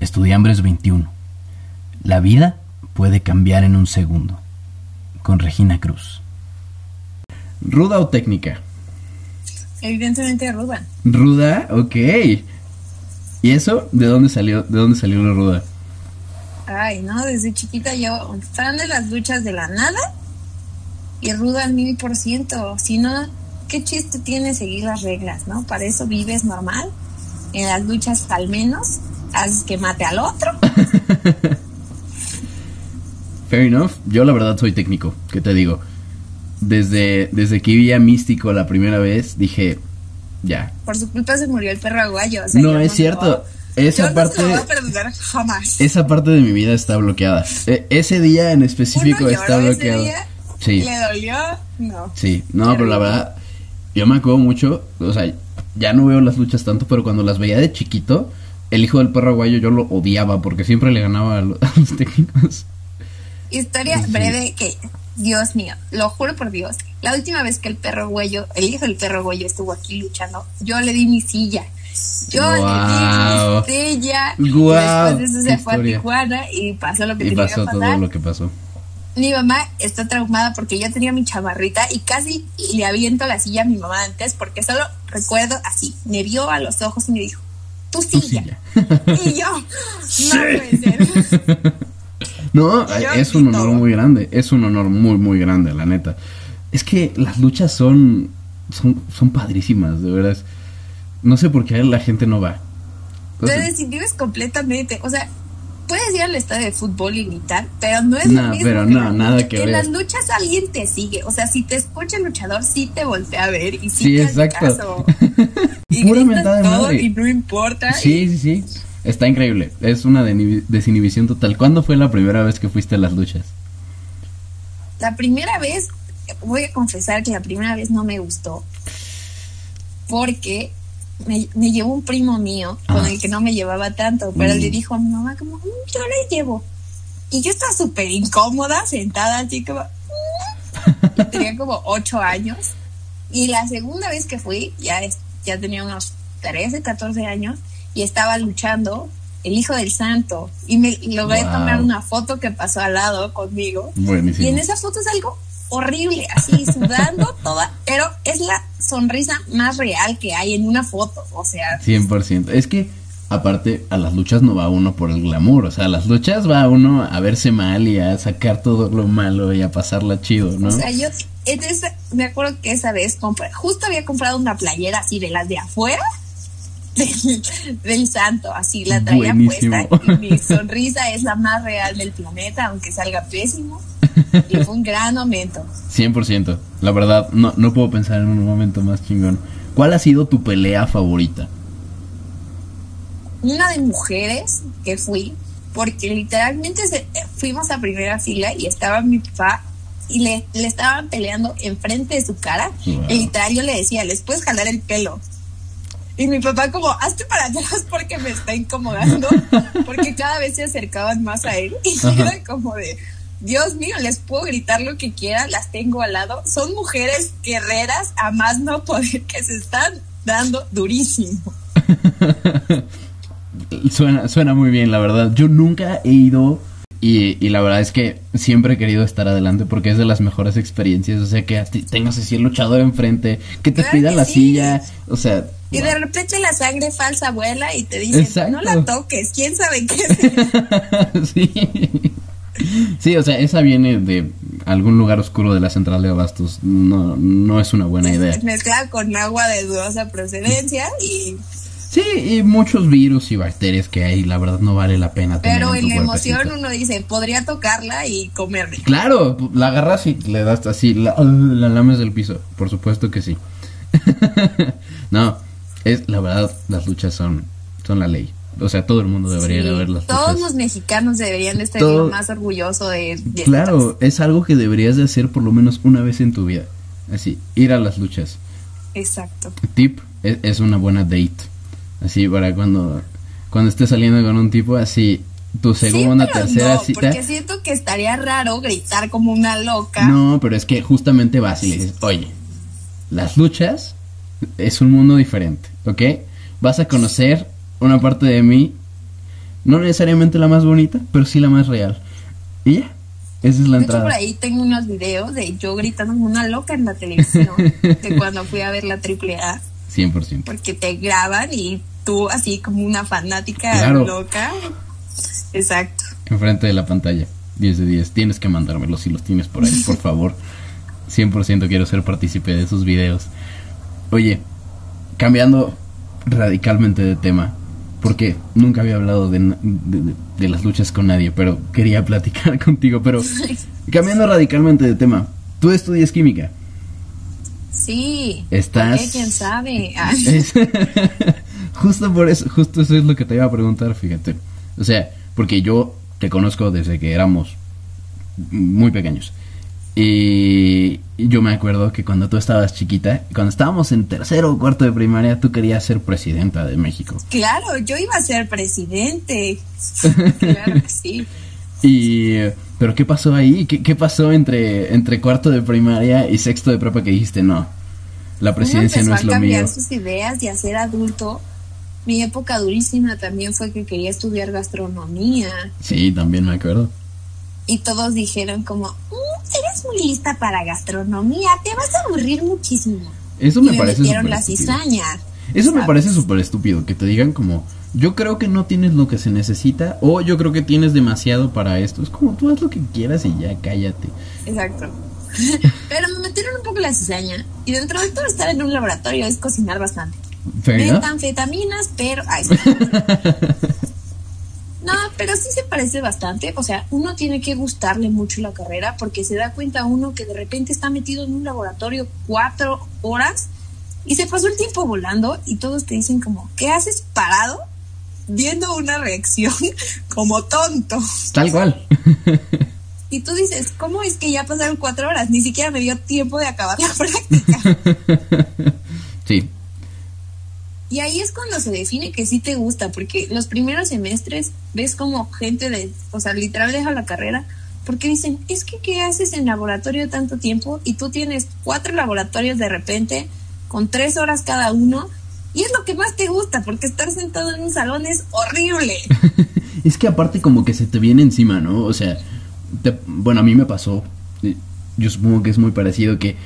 Estudiambres 21. La vida puede cambiar en un segundo. Con Regina Cruz. ¿Ruda o técnica? Evidentemente ruda. ¿Ruda? Ok. ¿Y eso? ¿De dónde salió, de dónde salió la ruda? Ay, no, desde chiquita yo fan de las luchas de la nada y ruda al mil por ciento. Si no, ¿qué chiste tiene seguir las reglas, no? Para eso vives normal. En las luchas al menos haces que mate al otro. Fair enough. Yo la verdad soy técnico. ¿Qué te digo? Desde, desde que vi a Místico la primera vez, dije, ya. Por su culpa se murió el perro aguayo. o sea, No, es me cierto. lo- Esa yo parte, no se lo voy a perdonar jamás. esa parte de mi vida está bloqueada. E- ese día en específico Uno está lloró ese bloqueado. día, Sí. ¿Le dolió? No. Sí, no, pero la verdad, yo me acuerdo mucho, o sea, ya no veo las luchas tanto, pero cuando las veía de chiquito, el hijo del perro aguayo yo lo odiaba porque siempre le ganaba a, lo- a los técnicos. Historia Sí. breve que, Dios mío, lo juro por Dios, la última vez que el perro huello, el hijo del perro huello estuvo aquí luchando, yo le di mi silla. Yo Guau. le di mi silla. Guau, Después de eso se fue a. Tijuana y pasó lo que Y tenía pasó que todo lo que pasó. Mi mamá está traumada porque yo tenía mi chamarrita y casi le aviento la silla a mi mamá antes porque solo recuerdo así, me vio a los ojos y me dijo, tu Tu silla. silla. Y yo, no puede ser. No, es un honor todo. muy grande, es un honor muy, muy grande, la neta. Es que las luchas son, son, son padrísimas, de veras. No sé por qué la gente no va. O Te desinhibes completamente. O sea, puedes ir al estadio de fútbol y gritar, pero no es lo mismo. pero que no, nada que En ver. las luchas alguien te sigue. O sea, si te escucha el luchador, sí te voltea a ver y sí, Sí, te hace exacto. caso. Y Pura mentada de todo madre. y no importa. Sí, sí, sí. Está increíble. Es una desinhibición total. ¿Cuándo fue la primera vez que fuiste a las luchas? La primera vez, voy a confesar que la primera vez no me gustó. Porque me, me llevó un primo mío con Ah. el que no me llevaba tanto, pero Mm. le dijo a mi mamá como, "Mm, yo le llevo. Y yo estaba súper incómoda, sentada así como... "Mm". Y tenía como ocho años. Y la segunda vez que fui, ya, es, ya tenía unos 13, 14 años, y estaba luchando el hijo del santo. Y me logré Wow. tomar una foto que pasó al lado conmigo. Buenísimo. Y en esa foto es algo horrible, así sudando toda, pero es la sonrisa más real que hay en una foto, o sea, 100%. Es que, aparte, a las luchas no va uno por el glamour. O sea, a las luchas va uno a verse mal y a sacar todo lo malo y a pasarla chido, ¿no? o sea, yo me acuerdo que esa vez compré, justo había comprado una playera así de las de afuera del, del santo, así la traía Buenísimo. puesta y mi sonrisa es la más real del planeta, aunque salga pésimo. Y fue un gran momento. 100%. La verdad, no, no puedo pensar en un momento más chingón. ¿Cuál ha sido tu pelea favorita? una de mujeres que fui, porque literalmente se- fuimos a primera fila y estaba mi papá y le, le estaban peleando enfrente de su cara. Wow. Y literal yo le decía, les puedes jalar el pelo. Y mi papá como, hazte para atrás porque me está incomodando, porque cada vez se acercaban más a él. Y Ajá. era como de, Dios mío, les puedo gritar lo que quiera, las tengo al lado. Son mujeres guerreras a más no poder que se están dando durísimo. Suena, suena muy bien, la verdad. Yo nunca he ido y, y la verdad es que siempre he querido estar adelante porque es de las mejores experiencias. O sea, que tengas así el luchador enfrente, que te Claro pida que la sí. silla. O sea, Y wow. de repente la sangre falsa vuela y te dicen, Exacto. no la toques, quién sabe qué sí. Sí, o sea, esa viene de algún lugar oscuro de la central de abastos. No, no es una buena idea. Mezclada con agua de dudosa procedencia y Sí, y muchos virus y bacterias que hay, la verdad no vale la pena pero en en la emoción uno dice, podría tocarla y comerme. Claro, la agarras y le das así, la, la lames del piso. Por supuesto que sí. no, es la verdad, las luchas son, son la ley. O sea, todo el mundo debería Sí, de ver las Todos luchas. los mexicanos deberían de estar Todo- más orgulloso de, de Claro, es algo que deberías de hacer por lo menos una vez en tu vida. Así, ir a las luchas. Exacto. Tip, es, es una buena date. Así, para cuando, cuando estés saliendo con un tipo, así, tu segunda, Sí, tercera no, cita. Porque siento que estaría raro gritar como una loca. No, pero es que justamente vas y le dices, oye, las luchas es un mundo diferente, ¿ok? Vas a conocer una parte de mí. No necesariamente la más bonita, pero sí la más real. Y ya, esa es la De hecho, entrada. por ahí tengo unos videos de yo gritando como una loca en la televisión de cuando fui a ver la AAA, 100%. porque te graban y tú así como una fanática Claro. loca. Exacto. Enfrente de la pantalla. 10 de 10. Tienes que mandármelos si los tienes por ahí, por favor. 100% quiero ser partícipe de esos videos. Oye, cambiando radicalmente de tema, porque nunca había hablado de, de- de- de las luchas con nadie, pero quería platicar contigo. Pero cambiando radicalmente de tema, tú estudias química. Sí. Estás- ¿por qué? ¿Quién sabe? Es- justo por eso, justo eso es lo que te iba a preguntar, fíjate. O sea, porque yo te conozco desde que éramos muy pequeños. Y yo me acuerdo que cuando tú estabas chiquita, cuando estábamos en tercero o cuarto de primaria, tú querías ser presidenta de México. Claro, yo iba a ser presidente. claro que sí. Y pero ¿qué pasó ahí? ¿Qué, qué pasó entre entre cuarto de primaria y sexto de prepa que dijiste no? La presidencia Uno no es a lo cambiar mío. sus ideas y a ser adulto. Mi época durísima también fue que quería estudiar gastronomía Sí, también me acuerdo. y todos dijeron como, "Mm, eres muy lista para gastronomía, te vas a aburrir muchísimo. Eso y me me parece metieron súper la estúpido. cizaña. Eso me parece súper estúpido, que te digan como, yo creo que no tienes lo que se necesita, o yo creo que tienes demasiado para esto. Es como, tú haz lo que quieras y ya, cállate. Exacto. Pero me metieron un poco la cizaña y dentro de todo estar en un laboratorio es cocinar bastante. Metanfetaminas, pero... Ay, sí. No, pero sí se parece bastante. O sea, uno tiene que gustarle mucho la carrera porque se da cuenta uno que de repente está metido en un laboratorio cuatro horas y se pasó el tiempo volando y todos te dicen como, ¿qué haces parado? Viendo una reacción como tonto. Tal cual. Y tú dices, ¿cómo es que ya pasaron cuatro horas? Ni siquiera me dio tiempo de acabar la práctica. sí, Y ahí es cuando se define que sí te gusta, porque los primeros semestres ves como gente de, o sea, literal deja la carrera, porque dicen, es que ¿qué haces en laboratorio tanto tiempo? Y tú tienes cuatro laboratorios de repente, con tres horas cada uno, y es lo que más te gusta, porque estar sentado en un salón es horrible. es que aparte como que se te viene encima, ¿no? O sea, te- bueno, a mí me pasó, yo supongo que es muy parecido, que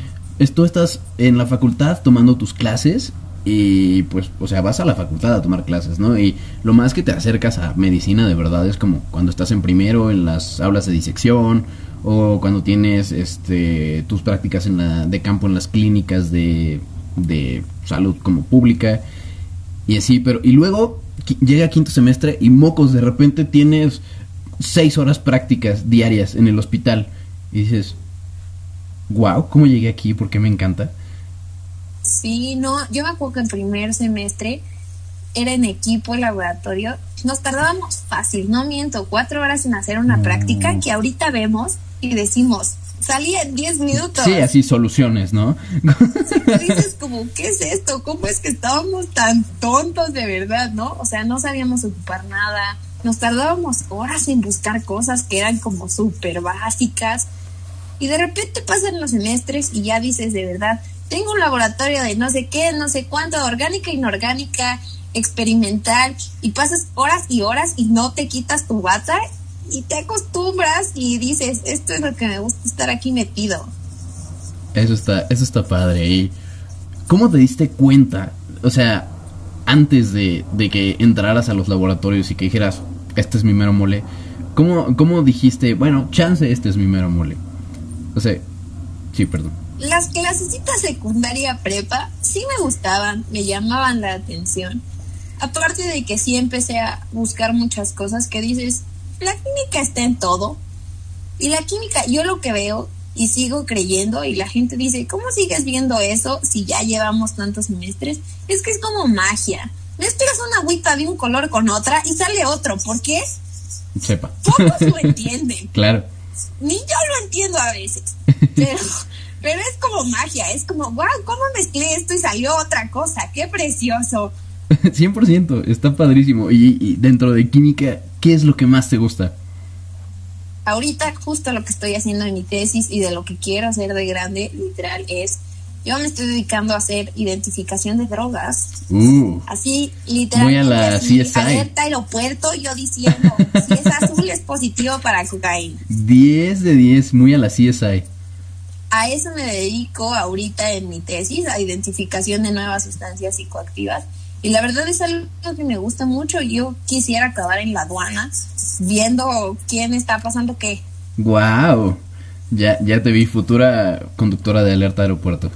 tú estás en la facultad tomando tus clases y pues, o sea, vas a la facultad a tomar clases, ¿no? Y lo más que te acercas a medicina de verdad es como cuando estás en primero en las aulas de disección o cuando tienes este tus prácticas en la de campo en las clínicas de de salud como pública y así, pero y luego llega quinto semestre y mocos de repente tienes seis horas prácticas diarias en el hospital y dices, wow, ¿cómo llegué aquí? ¿Por qué me encanta? Sí, no, yo me acuerdo que en primer semestre era en equipo el laboratorio. Nos tardábamos fácil, no miento, cuatro horas en hacer una No. práctica que ahorita vemos y decimos, salía en diez minutos. Sí, así soluciones, ¿no? Y dices como, ¿qué es esto? ¿Cómo es que estábamos tan tontos de verdad, no? O sea, no sabíamos ocupar nada. Nos tardábamos horas en buscar cosas que eran como súper básicas. Y de repente pasan los semestres y ya dices de verdad, tengo un laboratorio de no sé qué, no sé cuánto, orgánica, inorgánica, experimental, y pasas horas y horas y no te quitas tu bata y te acostumbras y dices, esto es lo que me gusta estar aquí metido. Eso está, eso está padre. ¿Y cómo te diste cuenta? O sea, antes de, de que entraras a los laboratorios y que dijeras, este es mi mero mole, ¿cómo, ¿cómo dijiste, bueno, chance, este es mi mero mole? O sea, sí, perdón. Las clasecitas secundaria prepa sí me gustaban, me llamaban la atención. Aparte de que sí empecé a buscar muchas cosas que dices, la química está en todo. Y la química, yo lo que veo y sigo creyendo y la gente dice, ¿cómo sigues viendo eso si ya llevamos tantos semestres? Es que es como magia. Mezclas una agüita de un color con otra y sale otro. ¿Por qué? Sepa. Pocos lo entienden. claro. Ni yo lo entiendo a veces. Pero, pero es como magia. Es como, wow, ¿cómo mezclé esto y salió otra cosa? ¡Qué precioso! 100%, está padrísimo. Y, y dentro de química, ¿qué es lo que más te gusta? Ahorita justo lo que estoy haciendo en mi tesis y de lo que quiero hacer de grande, literal, es yo me estoy dedicando a hacer identificación de drogas. Uh, Así, literalmente. Muy a la así, CSI. Alerta aeropuerto, yo diciendo, si es azul es positivo para cocaína. 10 de 10, muy a la CSI. A eso me dedico ahorita en mi tesis, a identificación de nuevas sustancias psicoactivas. Y la verdad es algo que me gusta mucho. Yo quisiera acabar en la aduana viendo quién está pasando qué. Wow. Ya, ya te vi futura conductora de alerta aeropuerto.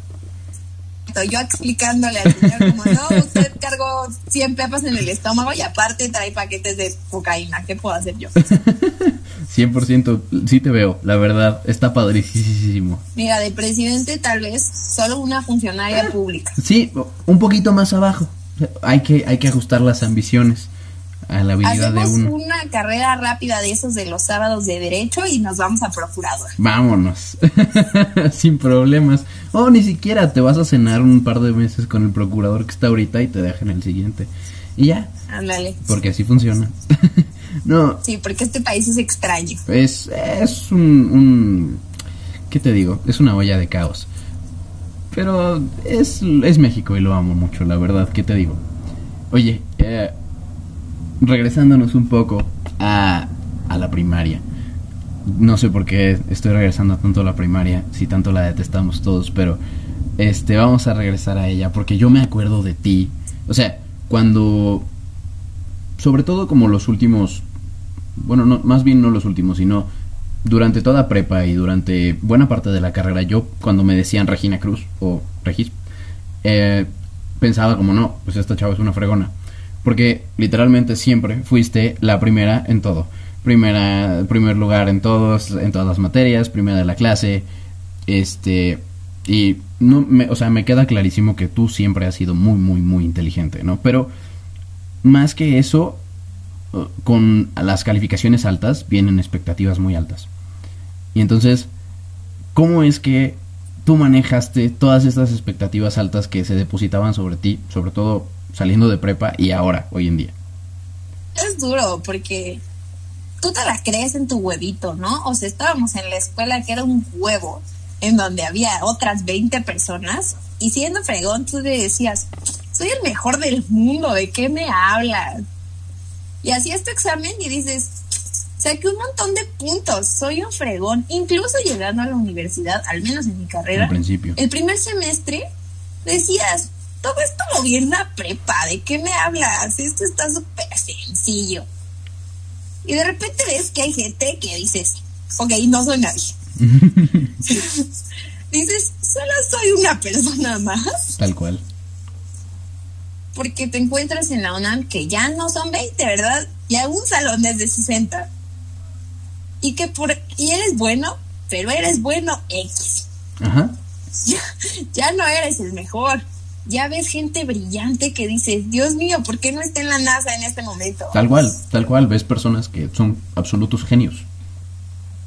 Yo explicándole al señor como, no, usted cargó 100 pepas en el estómago y aparte trae paquetes de cocaína. ¿Qué puedo hacer yo? 100% sí te veo, la verdad, está padricísimo. Mira, de presidente tal vez solo una funcionaria pública. Sí, un poquito más abajo. Hay que, hay que ajustar las ambiciones a la habilidad Hacemos de uno. una carrera rápida de esos de los sábados de derecho y nos vamos a procurador. Vámonos, sin problemas. O ni siquiera te vas a cenar un par de meses con el procurador que está ahorita y te dejan el siguiente. Y ya, Ándale. porque así funciona. no, Sí, porque este país es extraño. es, es un, un... ¿Qué te digo? Es una olla de caos. Pero es, es México y lo amo mucho, la verdad. ¿Qué te digo? Oye, eh, regresándonos un poco a, a la primaria. No sé por qué estoy regresando tanto a la primaria, si tanto la detestamos todos, pero este vamos a regresar a ella porque yo me acuerdo de ti. O sea, cuando sobre todo como los últimos bueno, no, más bien no los últimos, sino durante toda prepa y durante buena parte de la carrera, yo cuando me decían Regina Cruz o Regis, eh, pensaba como no, pues esta chava es una fregona. Porque literalmente siempre fuiste la primera en todo. Primera, primer lugar en todos, en todas las materias, primera de la clase. Este, y no me, o sea, me queda clarísimo que tú siempre has sido muy, muy, muy inteligente, ¿no? Pero más que eso, con las calificaciones altas vienen expectativas muy altas. Y entonces, ¿cómo es que tú manejaste todas estas expectativas altas que se depositaban sobre ti, sobre todo saliendo de prepa y ahora, hoy en día? Es duro porque tú te la crees en tu huevito, ¿no? O sea, estábamos en la escuela que era un huevo en donde había otras 20 personas y siendo fregón tú le decías, soy el mejor del mundo, ¿de qué me hablas? Y hacías tu examen y dices, saqué un montón de puntos, soy un fregón, incluso llegando a la universidad, al menos en mi carrera, Al principio. el primer semestre decías, todo esto lo vi en la prepa, ¿de qué me hablas? Esto está súper sencillo. Y de repente ves que hay gente que dices, ok, no soy nadie. dices, solo soy una persona más, Tal cual. Porque te encuentras en la UNAM que ya no son 20, ¿verdad? Ya un salón es de 60. Y que por, y eres bueno, pero eres bueno X. Ajá. ya, ya no eres el mejor. Ya ves gente brillante que dices, Dios mío, ¿por qué no está en la NASA en este momento? Tal cual, tal cual. Ves personas que son absolutos genios.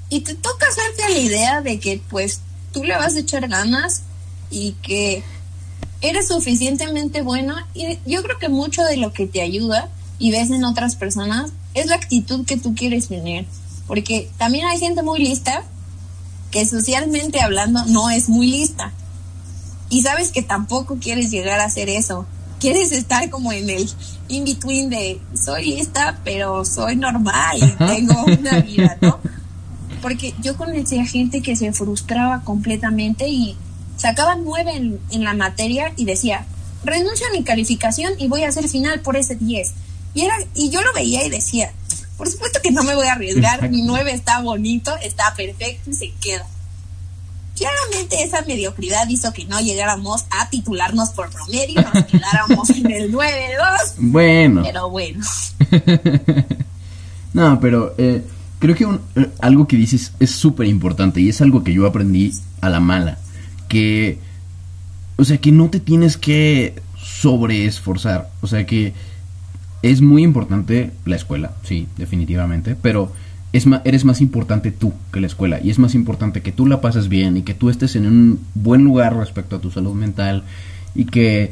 Y te toca hacerte a la idea de que pues tú le vas a echar ganas y que eres suficientemente bueno. Y yo creo que mucho de lo que te ayuda y ves en otras personas es la actitud que tú quieres tener. Porque también hay gente muy lista que socialmente hablando no es muy lista. Y sabes que tampoco quieres llegar a hacer eso. Quieres estar como en el in-between de soy lista, pero soy normal y tengo una vida, ¿no? Porque yo conocí a gente que se frustraba completamente y sacaba nueve en, en la materia y decía, renuncio a mi calificación y voy a hacer final por ese 10. Y, era, y yo lo veía y decía, por supuesto que no me voy a arriesgar, Exacto. mi 9 está bonito, está perfecto y se queda. Claramente esa mediocridad hizo que no llegáramos a titularnos por promedio, nos quedáramos en el 9-2, Bueno. pero bueno. No, pero eh, creo que un- eh, algo que dices es súper importante y es algo que yo aprendí a la mala. Que, o sea, que no te tienes que sobreesforzar. O sea, que es muy importante la escuela, sí, definitivamente, pero es eres más importante tú que la escuela y es más importante que tú la pases bien y que tú estés en un buen lugar respecto a tu salud mental y que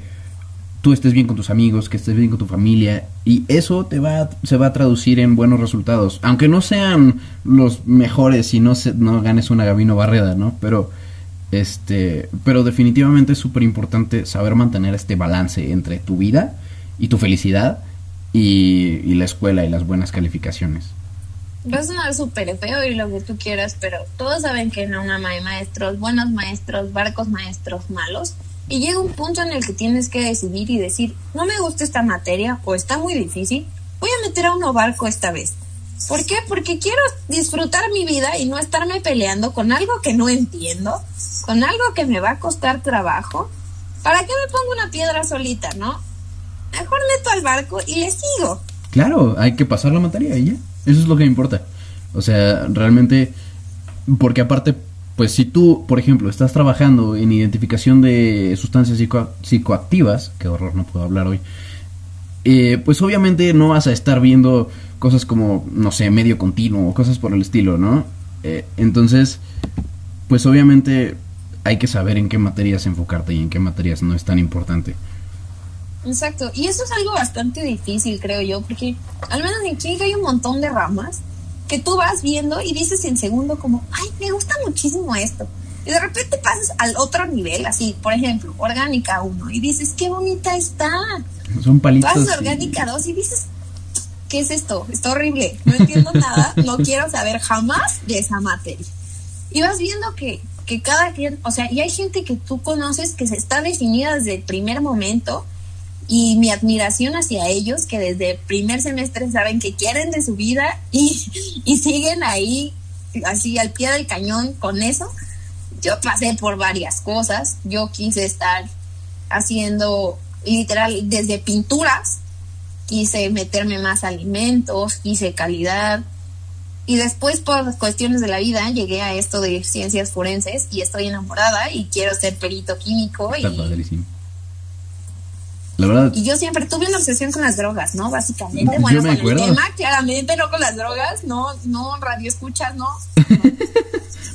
tú estés bien con tus amigos, que estés bien con tu familia y eso te va se va a traducir en buenos resultados, aunque no sean los mejores y no se, no ganes una Gabino Barreda, ¿no? Pero Este, pero definitivamente es súper importante saber mantener este balance entre tu vida y tu felicidad y, la escuela y las buenas calificaciones. Va a sonar súper feo y lo que tú quieras, pero todos saben que en una hay maestros, buenos maestros, barcos maestros malos. Y llega un punto en el que tienes que decidir y decir, no me gusta esta materia o está muy difícil, voy a meter a uno barco esta vez. ¿Por qué? Porque quiero disfrutar mi vida y no estarme peleando con algo que no entiendo, con algo que me va a costar trabajo. ¿Para qué me pongo una piedra solita, no? Mejor meto al barco y le sigo. Claro, hay que pasar la materia y ya. Eso es lo que importa. O sea, realmente, porque aparte, pues si tú, por ejemplo, estás trabajando en identificación de sustancias psicoactivas, qué horror, no puedo hablar hoy, eh, pues obviamente no vas a estar viendo cosas como, no sé, medio continuo o cosas por el estilo, ¿no? Eh, entonces, pues obviamente hay que saber en qué materias enfocarte y en qué materias no es tan importante. Exacto, y eso es algo bastante difícil, creo yo, porque al menos en química hay un montón de ramas que tú vas viendo y dices en segundo como, ay, me gusta muchísimo esto. Y de repente pasas al otro nivel, así, por ejemplo, orgánica 1, y dices, qué bonita está. Son palitos. Pasas a orgánica 2 y dices, ¿qué es esto? Está horrible, no entiendo nada, no quiero saber jamás de esa materia. Y vas viendo que, que cada quien, o sea, y hay gente que tú conoces que se está definida desde el primer momento y mi admiración hacia ellos que desde el primer semestre saben que quieren de su vida y, y siguen ahí así al pie del cañón con eso. Yo pasé por varias cosas, yo quise estar haciendo literal desde pinturas quise meterme más alimentos, quise calidad. Y después, por cuestiones de la vida, llegué a esto de ciencias forenses y estoy enamorada y quiero ser perito químico. y... La verdad. Y yo siempre tuve una obsesión con las drogas, ¿no? Básicamente. Bueno, con el tema, claramente, no con las drogas, no, no, radio escuchas, no.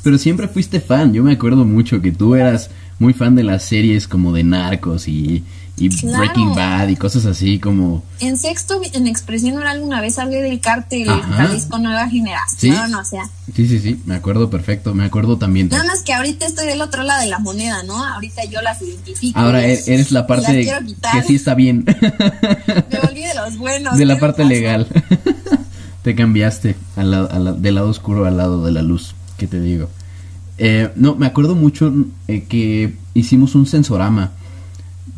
Pero siempre fuiste fan. Yo me acuerdo mucho que tú eras muy fan de las series como de narcos y y Breaking Bad y cosas así como... En sexto, en Expresión Oral una vez hablé del cártel Jalisco Nueva Generación, ¿Sí? no, o sea... Sí, sí, sí, me acuerdo perfecto, me acuerdo también. Nada más que ahorita estoy del otro lado de la moneda, ¿no? Ahorita yo las identifico. Ahora e-, eres la parte que sí está bien. me volví de los buenos. De la parte legal. te cambiaste al del lado oscuro al lado de la luz, ¿qué te digo? Eh, no, me acuerdo mucho eh, que hicimos un sensorama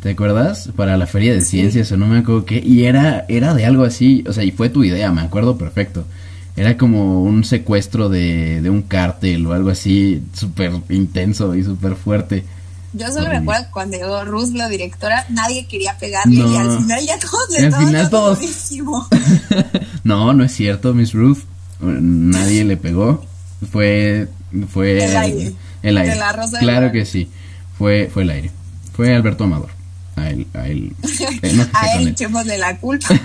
¿Te acuerdas? Para la feria de ciencias o no me acuerdo qué. Y era, era de algo así, o sea, y fue tu idea, me acuerdo perfecto. Era como un secuestro de, de un cártel o algo así, súper intenso y súper fuerte. Yo solo me acuerdo cuando llegó Ruth, la directora, nadie quería pegarle y al final ya todos le al final todos... no, no es cierto, Miss Ruth. Nadie le pegó. Fue fue el aire. El aire. claro que sí. Fue fue el aire. Fue Alberto Amador a él, a él, eh, a él echémosle la culpa.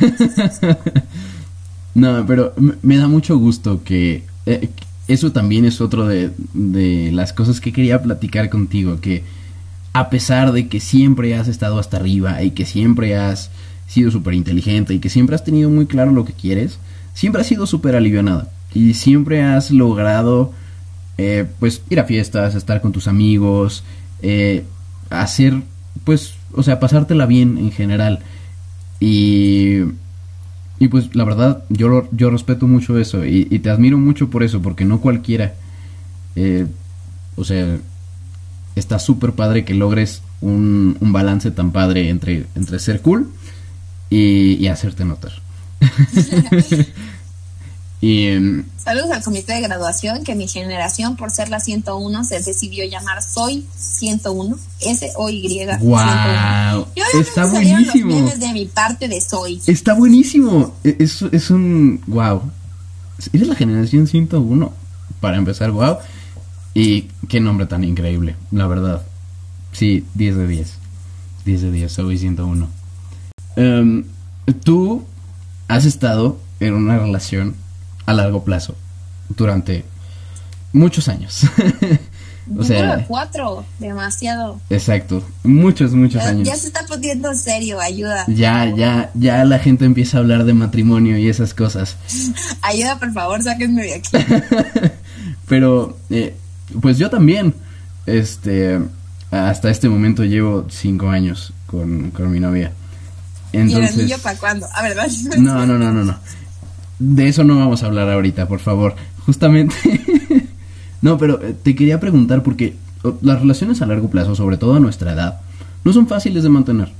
no, pero me da mucho gusto que eh, eso también es otro de, de las cosas que quería platicar contigo, que a pesar de que siempre has estado hasta arriba y que siempre has sido súper inteligente y que siempre has tenido muy claro lo que quieres, siempre has sido súper alivianada y siempre has logrado eh, pues ir a fiestas, estar con tus amigos, eh, hacer pues o sea, pasártela bien en general. Y, y pues la verdad, yo, yo respeto mucho eso y, te admiro mucho por eso, porque no cualquiera, eh, o sea, está súper padre que logres un, un, balance tan padre entre, entre ser cool y, y hacerte notar. Y, em, Saludos al comité de graduación, que mi generación, por ser la 101, se decidió llamar Soy 101, S-O-Y. ¡Wow! Está buenísimo. Los de mi parte de Soy. Está buenísimo. E, es, es un. ¡Wow! Eres la generación 101, para empezar, ¡wow! Y qué nombre tan increíble, la verdad. Sí, 10 de 10. 10 de 10, Soy 101. Em, tú has estado en una relación a largo plazo durante muchos años. o sea, cuatro, demasiado. Exacto, muchos, muchos años. Ya se está poniendo serio, ayuda. Ya, ya, ya la gente empieza a hablar de matrimonio y esas cosas. ayuda, por favor, sáquenme de aquí. Pero, eh, pues yo también. este, hasta este momento llevo cinco años con, con mi novia. Entonces, ¿Y el anillo para cuándo? A ver, No, no, no, no, no. De eso no vamos a hablar ahorita, por favor. Justamente. no, pero eh, te quería preguntar porque las relaciones a largo plazo, sobre todo a nuestra edad, no son fáciles de mantener.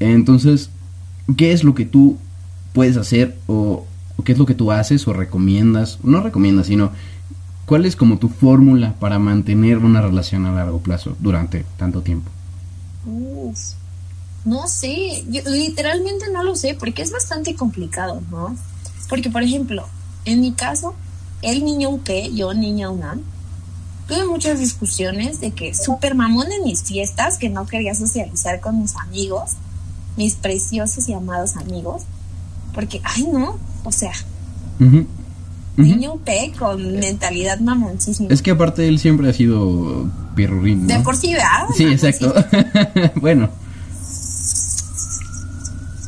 Entonces, ¿qué es lo que tú puedes hacer o, qué es lo que tú haces o recomiendas? No recomiendas, sino cuál es como tu fórmula para mantener una relación a largo plazo durante tanto tiempo. no sé, yo literalmente no lo sé porque es bastante complicado, ¿no? Porque, por ejemplo, en mi caso, el niño UP, yo niña UNAM, tuve muchas discusiones de que súper mamón en mis fiestas, que no quería socializar con mis amigos, mis preciosos y amados amigos, porque, ay no, o sea, niño UP con mentalidad mamoncísima. Es que aparte él siempre ha sido pirrurín. De por sí, ¿verdad? Sí, exacto. bueno.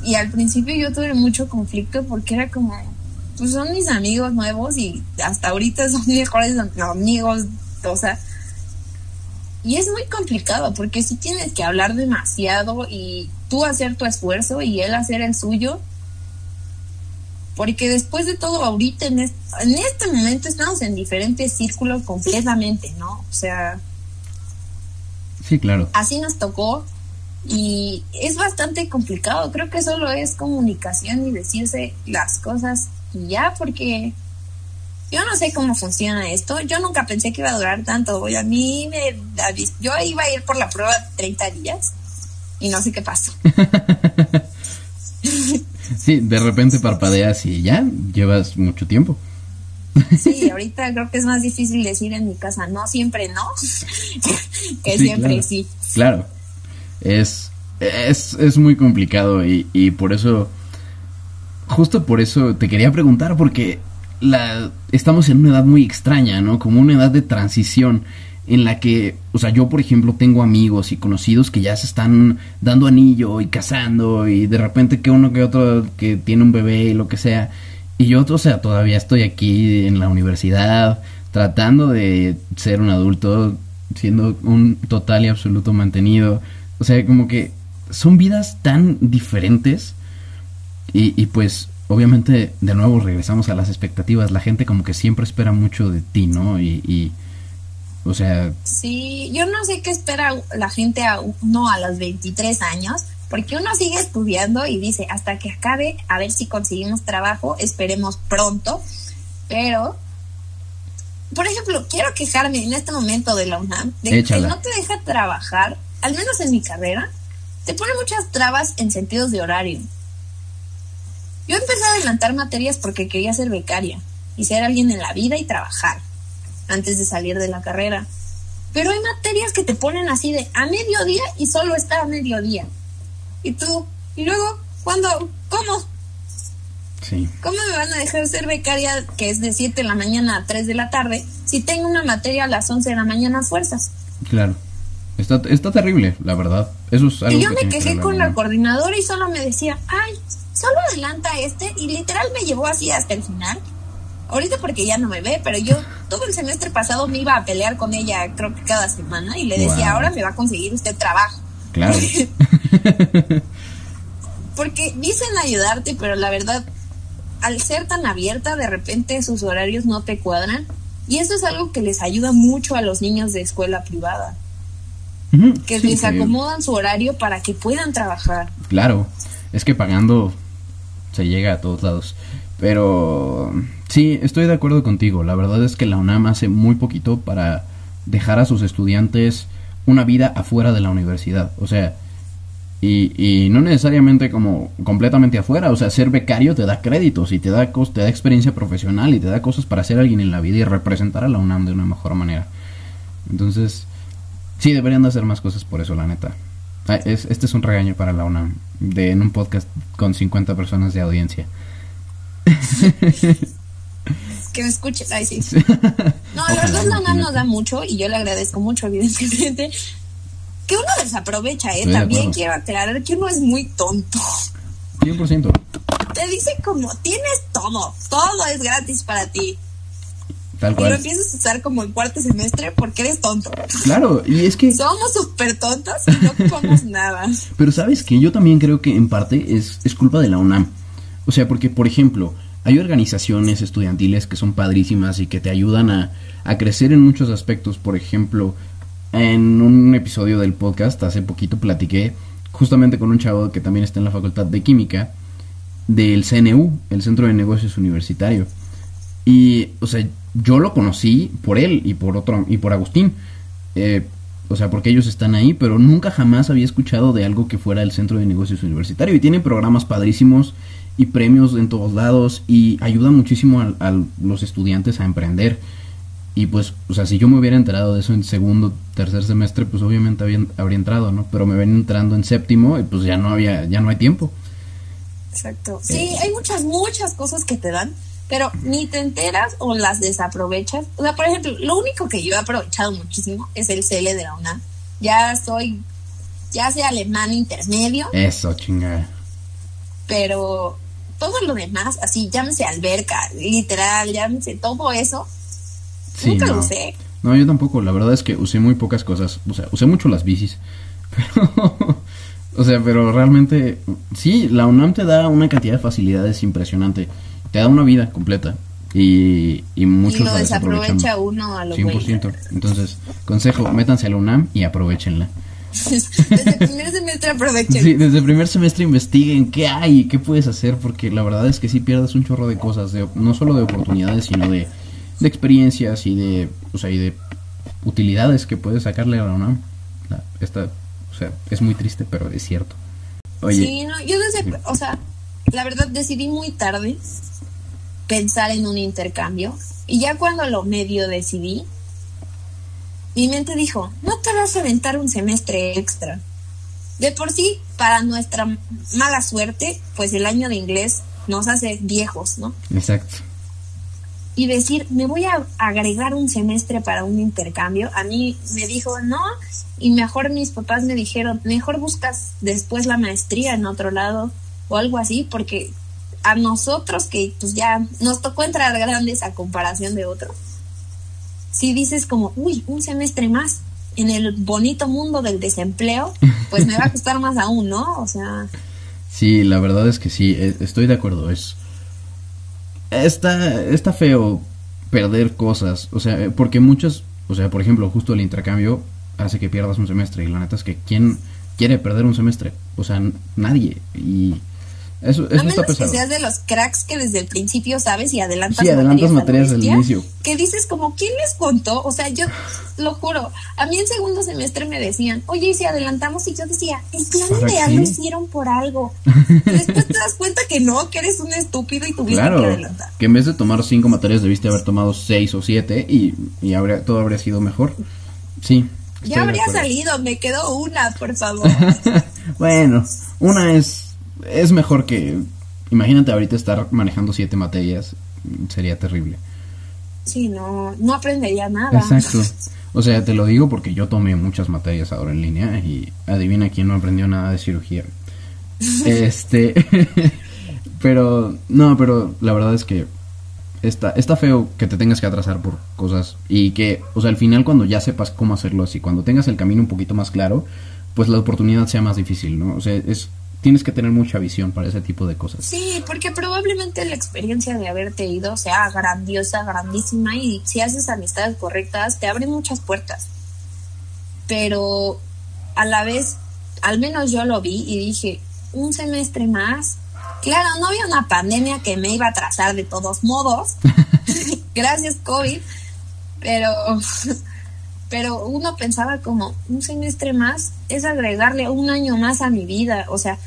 Y al principio yo tuve mucho conflicto porque era como, pues son mis amigos nuevos y hasta ahorita son mejores amigos o sea, y es muy complicado porque si tienes que hablar demasiado y tú hacer tu esfuerzo y él hacer el suyo. Porque después de todo, ahorita en este, en este momento estamos en diferentes círculos completamente, ¿no? O sea... Sí, claro. Así nos tocó y es bastante complicado. Creo que solo es comunicación y decirse las cosas y ya, porque yo no sé cómo funciona esto. Yo nunca pensé que iba a durar tanto. A mí me. Yo iba a ir por la prueba 30 días y no sé qué pasó. sí, de repente parpadeas y ya llevas mucho tiempo. Sí, ahorita creo que es más difícil decir en mi casa, no siempre no, que siempre sí. Claro, es, es, es muy complicado y, y por eso, justo por eso te quería preguntar, porque la, estamos en una edad muy extraña, ¿no? Como una edad de transición en la que, o sea, yo por ejemplo tengo amigos y conocidos que ya se están dando anillo y casando y de repente que uno que otro que tiene un bebé y lo que sea. Y yo, o sea, todavía estoy aquí en la universidad tratando de ser un adulto, siendo un total y absoluto mantenido. O sea, como que son vidas tan diferentes y, y pues obviamente de nuevo regresamos a las expectativas. La gente como que siempre espera mucho de ti, ¿no? Y, o sea... Sí, yo no sé qué espera la gente a uno a los 23 años, porque uno sigue estudiando y dice, hasta que acabe, a ver si conseguimos trabajo, esperemos pronto, pero... Por ejemplo, quiero quejarme en este momento de la UNAM de que no te deja trabajar, al menos en mi carrera, te pone muchas trabas en sentidos de horario. Yo empecé a adelantar materias porque quería ser becaria y ser alguien en la vida y trabajar antes de salir de la carrera. Pero hay materias que te ponen así de a mediodía y solo está a mediodía. Y tú, y luego, ¿cuándo? ¿Cómo? Sí. ¿Cómo me van a dejar ser becaria que es de 7 de la mañana a 3 de la tarde si tengo una materia a las 11 de la mañana a fuerzas? Claro. Está, está terrible, la verdad. Eso es algo y yo me quejé con la coordinadora y solo me decía, ay, solo adelanta este y literal me llevó así hasta el final. Ahorita porque ya no me ve, pero yo todo el semestre pasado me iba a pelear con ella creo que cada semana y le decía, ahora me va a conseguir usted trabajo. Claro. porque dicen ayudarte, pero la verdad, al ser tan abierta, de repente sus horarios no te cuadran. Y eso es algo que les ayuda mucho a los niños de escuela privada. que les acomodan su horario para que puedan trabajar. Claro, es que pagando se llega a todos lados. Pero sí, estoy de acuerdo contigo. La verdad es que la UNAM hace muy poquito para dejar a sus estudiantes una vida afuera de la universidad. O sea, y, y no necesariamente como completamente afuera. O sea, ser becario te da créditos y te da, te da experiencia profesional y te da cosas para ser alguien en la vida y representar a la UNAM de una mejor manera. Entonces, sí, deberían de hacer más cosas por eso, la neta. Ah, este es un regaño para la UNAM, de, en un podcast con 50 personas de audiencia. que me escuchen, ay sí. No, la verdad la UNAM nos da mucho y yo le agradezco mucho, evidentemente. Que uno desaprovecha, ¿eh? También quiero aclarar que uno es muy tonto. 100%. Te dice como, tienes todo, todo es gratis para ti. Tal Y cual. lo empiezas a usar como en cuarto semestre porque eres tonto. Claro, y es que... Somos súper tontos y no ocupamos nada. Pero sabes que yo también creo que en parte es, es culpa de la UNAM. O sea, porque, por ejemplo, hay organizaciones estudiantiles que son padrísimas y que te ayudan a, a crecer en muchos aspectos. Por ejemplo, en un episodio del podcast hace poquito platiqué justamente con un chavo que también está en la Facultad de Química del CNU, el Centro de Negocios Universitario. Y, o sea, yo lo conocí por él y por otro y por Agustín. Eh, o sea, porque ellos están ahí, pero nunca jamás había escuchado de algo que fuera el Centro de Negocios Universitario. Y tiene programas padrísimos y premios en todos lados y ayuda muchísimo a, a los estudiantes a emprender. Y pues, o sea, si yo me hubiera enterado de eso en segundo, tercer semestre, pues obviamente había, habría entrado, ¿no? Pero me ven entrando en séptimo y pues ya no había, ya no hay tiempo. Exacto. Sí, hay muchas, muchas cosas que te dan, pero ni te enteras o las desaprovechas. O sea, por ejemplo, lo único que yo he aprovechado muchísimo es el CL de la UNAM. Ya soy, ya sé alemán intermedio, Eso, chingada. pero todo lo demás, así, llámese alberca, literal, llámese todo eso, Sí, nunca no. lo usé. No, yo tampoco. La verdad es que usé muy pocas cosas. O sea, usé mucho las bicis. Pero, o sea, pero realmente, sí, la UNAM te da una cantidad de facilidades impresionante. Te da una vida completa. Y, y muchos y lo desaprovecha uno a lo güey. 100%. Entonces, consejo, métanse a la UNAM y aprovechenla. Desde el primer semestre aprovechen. Sí, desde el primer semestre investiguen qué hay y qué puedes hacer, porque la verdad es que sí pierdes un chorro de cosas, de, no solo de oportunidades, sino de, de experiencias y de, o sea, y de utilidades que puedes sacarle a la UNAM. La- esta, o sea, es muy triste, pero es cierto. Oye, Sí, no, yo desde, o sea, la verdad decidí muy tarde pensar en un intercambio y ya cuando lo medio decidí, mi mente dijo, no te vas a aventar un semestre extra. De por sí, para nuestra mala suerte, pues el año de inglés nos hace viejos, ¿no? exacto. y decir, me voy a agregar un semestre para un intercambio, a mí me dijo, no, y mejor mis papás me dijeron, mejor buscas después la maestría en otro lado o algo así, porque a nosotros que pues ya nos tocó entrar grandes a comparación de otros, si dices como, uy, un semestre más en el bonito mundo del desempleo, pues me va a costar más aún, ¿no? O sea, Sí, la verdad es que sí, e- estoy de acuerdo. Es está está feo perder cosas, o sea, eh, porque muchos, o sea, por ejemplo, justo el intercambio hace que pierdas un semestre y la neta es que quién quiere perder un semestre, o sea, nadie y eso a está menos que seas de los cracks que desde el principio sabes y adelantas Sí, adelantas a lo materias del inicio. Que dices como, ¿quién les contó? O sea, yo lo juro, a mí en segundo semestre me decían, oye, ¿y si adelantamos? Y yo decía, el plan ¿Para ideal lo hicieron por algo. Y después te das cuenta que no, que eres un estúpido y tuviste que adelantar. que en vez de tomar cinco materias debiste haber tomado seis o siete y, y habría, todo habría sido mejor. Sí. Ya habría salido, me quedó una, por favor. bueno, una es es mejor que imagínate ahorita estar manejando siete materias, sería terrible. Sí, no, no aprendería nada. Exacto. O sea, te lo digo porque yo tomé muchas materias ahora en línea y adivina quién no aprendió nada de cirugía. Este, pero no, pero la verdad es que está está feo que te tengas que atrasar por cosas y que, o sea, al final cuando ya sepas cómo hacerlo así, cuando tengas el camino un poquito más claro, pues la oportunidad sea más difícil, ¿no? O sea, es tienes que tener mucha visión para ese tipo de cosas. Sí, porque probablemente la experiencia de haberte ido sea grandiosa, grandísima y si haces amistades correctas te abre muchas puertas. Pero a la vez, al menos yo lo vi y dije, un semestre más. Claro, no había una pandemia que me iba a atrasar de todos modos. Gracias COVID. Pero pero uno pensaba como un semestre más es agregarle un año más a mi vida, o sea,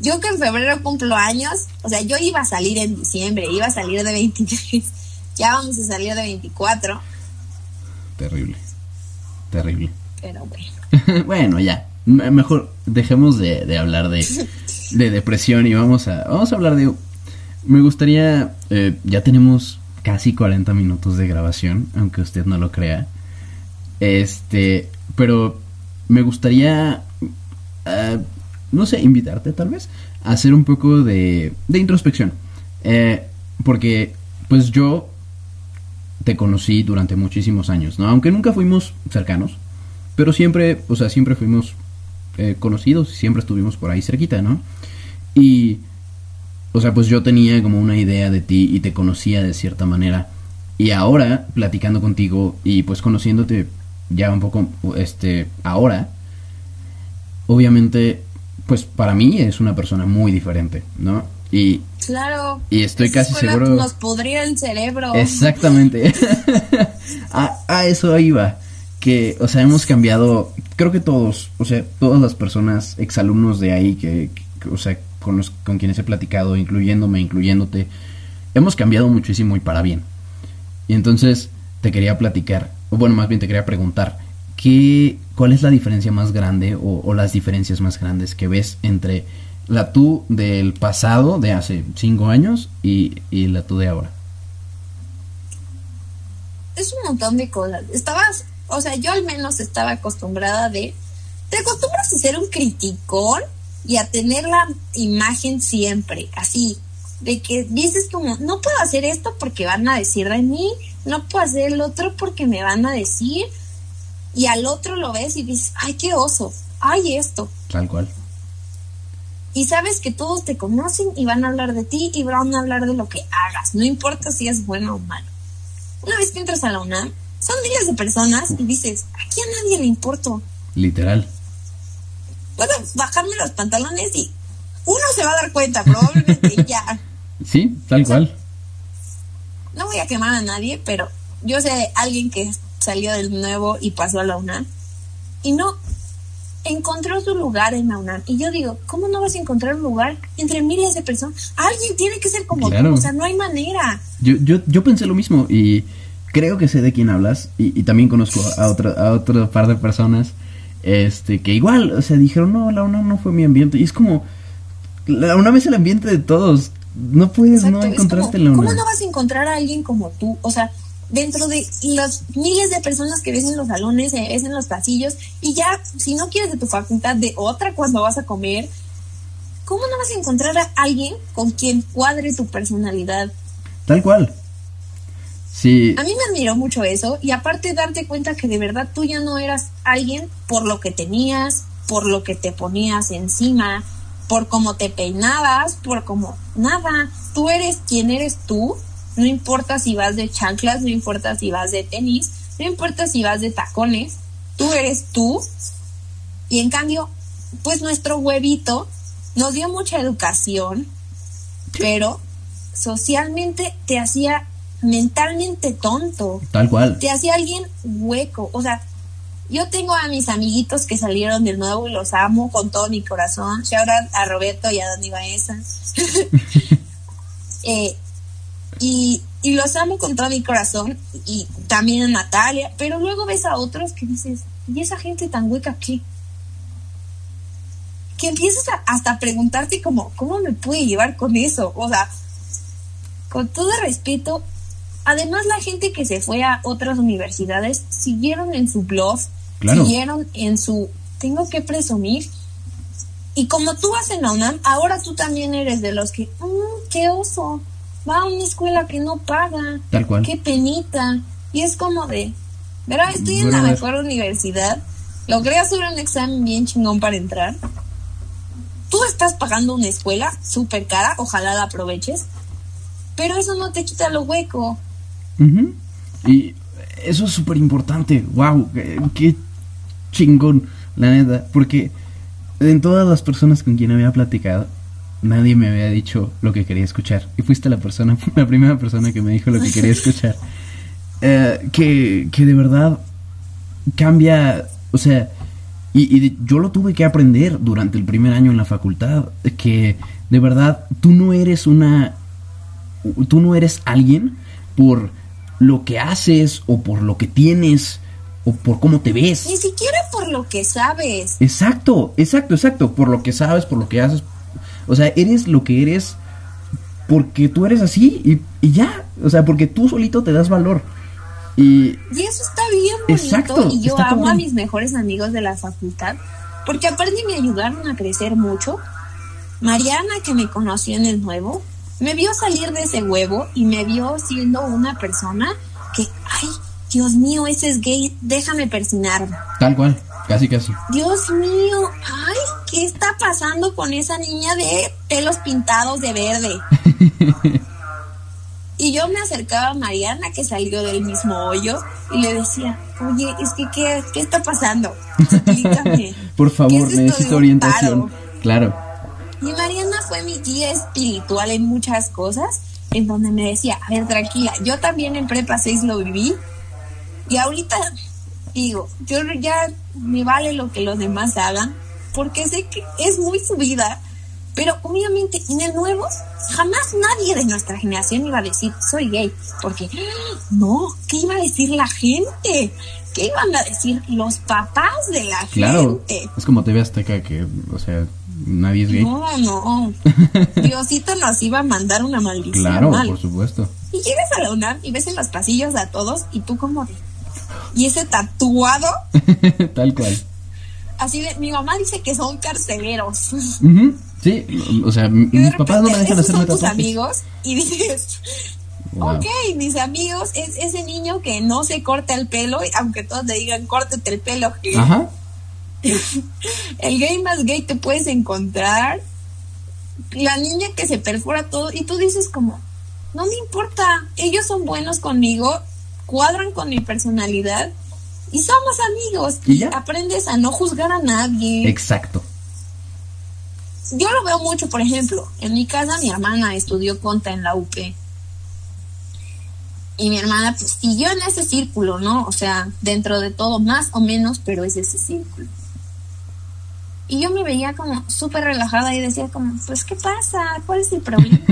yo que en febrero cumplo años, o sea, yo iba a salir en diciembre, iba a salir de 23, ya vamos a salir de 24, Terrible. Terrible. pero bueno. bueno, ya. Mejor dejemos de, de hablar de, de depresión y vamos a, vamos a hablar de... Me gustaría... eh, ya tenemos casi 40 minutos de grabación, aunque usted no lo crea. Este... Pero me gustaría... eh, no sé, invitarte tal vez a hacer un poco de, de introspección. Eh, porque, pues yo te conocí durante muchísimos años, ¿no? Aunque nunca fuimos cercanos, pero siempre, o sea, siempre fuimos eh, conocidos y siempre estuvimos por ahí cerquita, ¿no? Y, o sea, pues yo tenía como una idea de ti y te conocía de cierta manera. Y ahora, platicando contigo y pues conociéndote ya un poco, este, ahora, obviamente, pues para mí es una persona muy diferente, ¿no? Y, claro. Y estoy casi seguro. Nos podría el cerebro. Exactamente. a, a, eso iba. Que, o sea, hemos cambiado. Creo que todos, o sea, todas las personas, exalumnos de ahí, que, que o sea, con, los, con quienes he platicado, incluyéndome, incluyéndote, hemos cambiado muchísimo y para bien. Y entonces te quería platicar, o bueno, más bien te quería preguntar, ¿qué, ¿cuál es la diferencia más grande o, las diferencias más grandes que ves entre la tú del pasado, de hace cinco años, y, y la tú de ahora? Es un montón de cosas. Estabas, o sea, yo al menos estaba acostumbrada de, te acostumbras a ser un criticón y a tener la imagen siempre, así, de que dices como, no puedo hacer esto porque van a decir de mí, no puedo hacer el otro porque me van a decir, y al otro lo ves y dices, ay, qué oso, ay, esto. Tal cual y sabes que todos te conocen y van a hablar de ti y van a hablar de lo que hagas, no importa si es bueno o malo. Una vez que entras a la UNAM, son miles de personas y dices, aquí a nadie le importo. Literal. Puedo bajarme los pantalones y uno se va a dar cuenta, probablemente ya. Sí, tal o sea, cual. No voy a quemar a nadie, pero yo sé alguien que salió del nuevo y pasó a la UNAM y no encontró su lugar en la UNAM. Y yo digo, ¿cómo no vas a encontrar un lugar entre miles de personas? Alguien tiene que ser como claro. tú, o sea, no hay manera. Yo, yo, yo pensé lo mismo y creo que sé de quién hablas y, y también conozco a otra, a otro par de personas este que igual, o sea, dijeron, no, la UNAM no fue mi ambiente. Y es como, la UNAM es el ambiente de todos. No puedes Exacto, no encontrarte como, en la UNAM. ¿Cómo no vas a encontrar a alguien como tú? O sea, dentro de los miles de personas que ves en los salones, ves en los pasillos, y ya, si no quieres de tu facultad, de otra cuando vas a comer, ¿cómo no vas a encontrar a alguien con quien cuadre tu personalidad? Tal cual. Sí. A mí me admiró mucho eso, y aparte darte cuenta que de verdad tú ya no eras alguien por lo que tenías, por lo que te ponías encima, por cómo te peinabas, por cómo nada, tú eres quien eres tú no importa si vas de chanclas, no importa si vas de tenis, no importa si vas de tacones, tú eres tú. Y en cambio, pues nuestro huevito nos dio mucha educación, pero socialmente te hacía mentalmente tonto. Tal cual. Te hacía alguien hueco. O sea, yo tengo a mis amiguitos que salieron del nuevo y los amo con todo mi corazón. Shout out a Roberto y a Dani Baeza. eh, y, y, los amo con todo mi corazón y también a Natalia, pero luego ves a otros que dices, ¿y esa gente tan hueca qué? Que empiezas a, hasta preguntarte como, ¿cómo me puede llevar con eso? O sea, con todo respeto, además la gente que se fue a otras universidades siguieron en su blog, claro. siguieron en su, tengo que presumir, y como tú vas en la UNAM, ahora tú también eres de los que, mmm, qué oso, va a una escuela que no paga. Tal cual. Qué penita. Y es como de, ¿verdad? Estoy en la mejor universidad. Logré hacer un examen bien chingón para entrar. Tú estás pagando una escuela súper cara, ojalá la aproveches. Pero eso no te quita lo hueco. Uh -huh. Y eso es súper importante. ¡Wow! Qué, qué chingón, la neta. Porque en todas las personas con quien había platicado, nadie me había dicho lo que quería escuchar. Y fuiste la persona, la primera persona que me dijo lo que quería escuchar. Eh, que, que de verdad cambia, o sea, y, y, yo lo tuve que aprender durante el primer año en la facultad, que de verdad tú no eres una, tú no eres alguien por lo que haces o por lo que tienes o por cómo te ves. Ni siquiera por lo que sabes. Exacto, exacto, exacto, por lo que sabes, por lo que haces, o sea, eres lo que eres porque tú eres así y, y, ya. O sea, porque tú solito te das valor. Y, y eso está bien bonito. Exacto, y yo amo como- a mis mejores amigos de la facultad. Porque aparte me ayudaron a crecer mucho. Mariana, que me conoció en el nuevo, me vio salir de ese huevo y me vio siendo una persona que Dios mío, ese es gay, déjame persinarme. Tal cual, casi casi. Dios mío, ay, ¿qué está pasando con esa niña de pelos pintados de verde? y yo me acercaba a Mariana, que salió del mismo hoyo, y le decía, oye, es que, ¿qué, qué está pasando? Explícame. Por ¿Qué favor, es necesito orientación. Claro. Y Mariana fue mi guía espiritual en muchas cosas, en donde me decía, a ver, tranquila, yo también en Prepa 6 lo viví, y ahorita digo, yo ya me vale lo que los demás hagan, porque sé que es muy su vida, pero obviamente en el nuevo jamás nadie de nuestra generación iba a decir soy gay, porque no, ¿qué iba a decir la gente? ¿Qué iban a decir los papás de la Claro. gente? Es como TV Azteca que, o sea, nadie es gay. No, no. Diosito nos iba a mandar una maldición. claro, mal. por supuesto. Y llegas a la UNAM y ves en los pasillos a todos y tú como de... Y ese tatuado, Tal cual. así de... Mi mamá dice que son carceleros. Sí, o sea, mis papás no me dejan hacerme son tus amigos y dices... Wow. Ok, mis amigos, es ese niño que no se corta el pelo, aunque todos te digan córtate el pelo. Ajá. El gay más gay te puedes encontrar. La niña que se perfora todo y tú dices como, no me importa, ellos son buenos conmigo, cuadran con mi personalidad y somos amigos. ¿Y ya? aprendes a no juzgar a nadie. Exacto. Yo lo veo mucho, por ejemplo, en mi casa mi hermana estudió conta en la UP. Y mi hermana pues, siguió en ese círculo, ¿no? O sea, dentro de todo, más o menos, pero es ese círculo. Y yo me veía como súper relajada y decía como, pues, ¿qué pasa? ¿Cuál es el problema?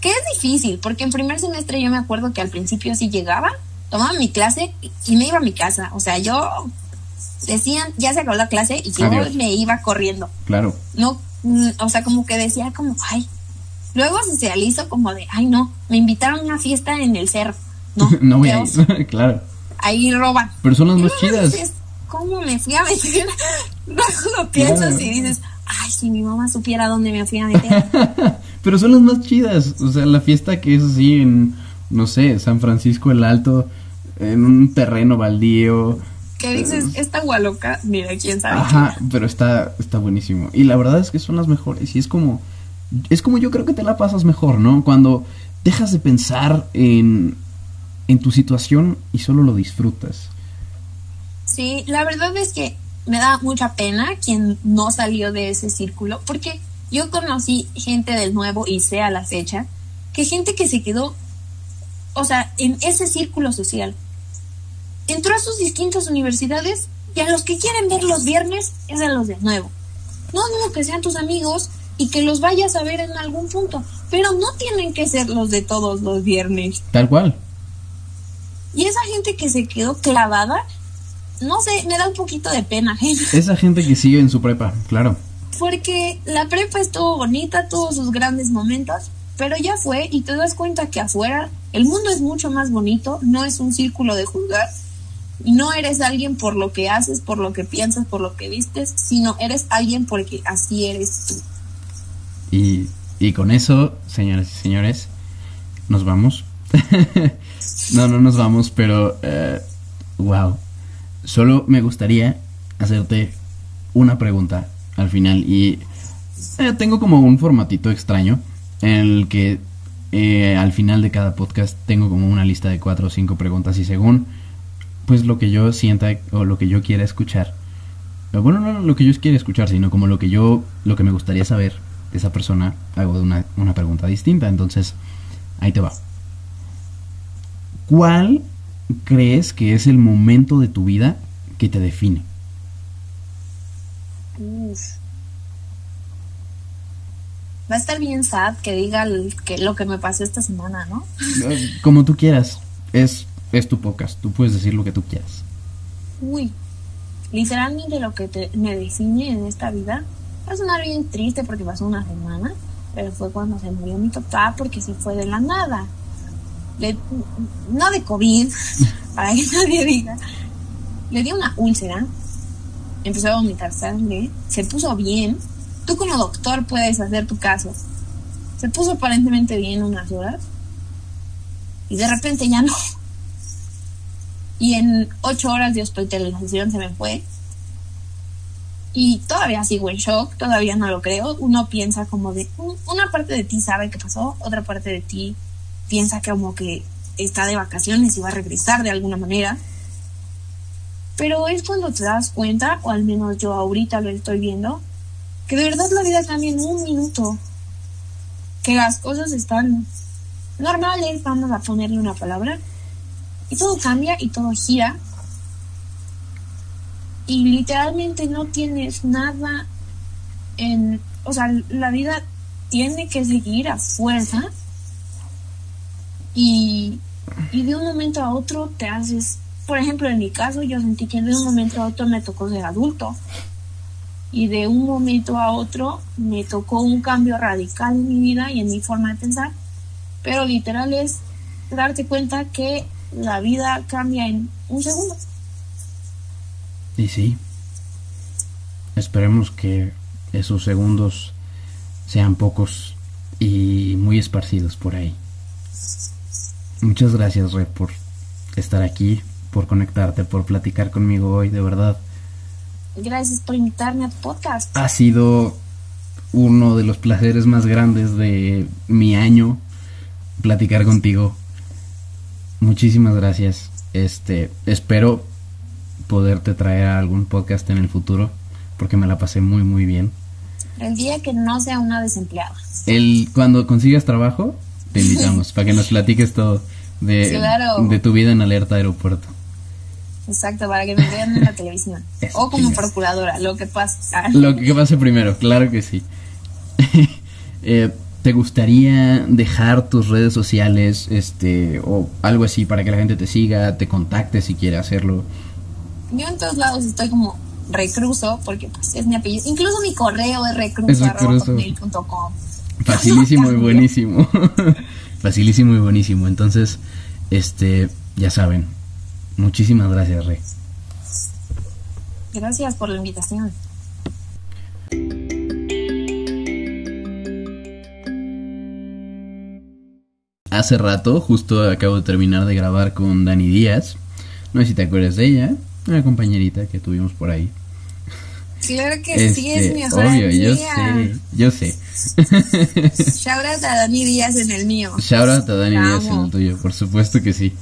que es difícil, porque en primer semestre yo me acuerdo que al principio sí llegaba, tomaba mi clase y- me iba a mi casa. O sea, yo decían, ya se acabó la clase y yo me iba corriendo Claro. no, mm, o sea, como que decía como, ay, luego socializo como de, ay, no, me invitaron a una fiesta en el cerro. No, no voy a ir. claro. ahí roban. Pero son las Y más chidas. dices, ¿cómo me fui a meter? Luego lo piensas Claro. y dices, ay, si mi mamá supiera dónde me fui a meter. Pero son las más chidas. O sea, la fiesta que es así en, no sé, San Francisco el Alto, en un terreno baldío. que dices, esta gualoca, mira, quién sabe. Ajá, pero está, está buenísimo. Y la verdad es que son las mejores. Y es como, es como yo creo que te la pasas mejor, ¿no? Cuando dejas de pensar en, en tu situación y solo lo disfrutas. Sí, la verdad es que me da mucha pena quien no salió de ese círculo, porque yo conocí gente del nuevo y sé a la fecha que gente que se quedó, o sea, en ese círculo social, entró a sus distintas universidades y a los que quieren ver los viernes es a los del nuevo. No digo que sean tus amigos y que los vayas a ver en algún punto, pero no tienen que ser los de todos los viernes. Tal cual. Y esa gente que se quedó clavada, no sé, me da un poquito de pena, gente. Esa gente que sigue en su prepa, claro. Porque la prepa estuvo bonita, tuvo sus grandes momentos, pero ya fue y te das cuenta que afuera el mundo es mucho más bonito, no es un círculo de juzgar. No eres alguien por lo que haces, por lo que piensas, por lo que vistes, sino eres alguien porque así eres tú. Y, y con eso, señoras y señores, nos vamos. no, no nos vamos, pero... eh, wow. Solo me gustaría hacerte una pregunta al final. Y eh, tengo como un formatito extraño en el que eh, al final de cada podcast tengo como una lista de cuatro o cinco preguntas y según pues lo que yo sienta o lo que yo quiera escuchar. eh, Bueno, no lo que yo quiera escuchar, sino como lo que yo, lo que me gustaría saber de esa persona, hago una, una pregunta distinta. Entonces, ahí te va. ¿Cuál crees que es el momento de tu vida que te define? Uf. Va a estar bien sad que diga el- que lo que me pasó esta semana, ¿no? Eh, Como tú quieras. Es, es tu podcast. Tú puedes decir lo que tú quieras. Uy, literalmente lo que te- me define en esta vida va a sonar bien triste porque pasó una semana, pero fue cuando se murió mi papá porque se fue de la nada. Le- no de COVID, para que nadie diga. Le dio una úlcera, empezó a vomitar sangre, se puso bien. Tú como doctor puedes hacer tu caso. Se puso aparentemente bien unas horas y de repente ya no. Y en ocho horas de hospitalización se me fue. Y todavía sigo en shock, todavía no lo creo. Uno piensa como de, una parte de ti sabe qué pasó, otra parte de ti piensa que como que está de vacaciones y va a regresar de alguna manera. Pero es cuando te das cuenta, o al menos yo ahorita lo estoy viendo, que de verdad la vida cambia en un minuto. Que las cosas están normales, vamos a ponerle una palabra. Y todo cambia y todo gira. Y literalmente no tienes nada en... O sea, la vida tiene que seguir a fuerza. Y, y de un momento a otro te haces... Por ejemplo, en mi caso, yo sentí que de un momento a otro me tocó ser adulto y de un momento a otro me tocó un cambio radical en mi vida y en mi forma de pensar, pero literal es darte cuenta que la vida cambia en un segundo. Y sí, esperemos que esos segundos sean pocos y muy esparcidos por ahí. Muchas gracias, Red, por estar aquí, por conectarte, por platicar conmigo hoy, de verdad Gracias por invitarme a tu podcast. Ha sido uno de los placeres más grandes de mi año platicar contigo. Muchísimas gracias. Este, espero poderte traer a algún podcast en el futuro porque me la pasé muy muy bien. El día que no sea una desempleada. El cuando consigas trabajo te invitamos para que nos platiques todo de, de tu vida en alerta aeropuerto. Exacto, para que me vean en la televisión. o como procuradora, lo que pase. Ah. Lo que pase primero, claro que sí. Eh, ¿Te gustaría dejar tus redes sociales este o algo así para que la gente te siga, te contacte si quiere hacerlo? Yo en todos lados estoy como recruzo, porque pues es mi apellido. Incluso mi correo es recruzo.com. Facilísimo y buenísimo. Facilísimo y buenísimo. Entonces, este, ya saben, Muchísimas gracias, Rey. Gracias por la invitación. Hace rato, justo acabo de terminar de grabar con Dani Díaz. No sé si te acuerdas de ella, una compañerita que tuvimos por ahí. Claro que sí, es mi este, Obvio, yo sé, yo sé. Shout out a Dani Díaz en el mío. Shout out a Dani Díaz en el tuyo, por supuesto que sí.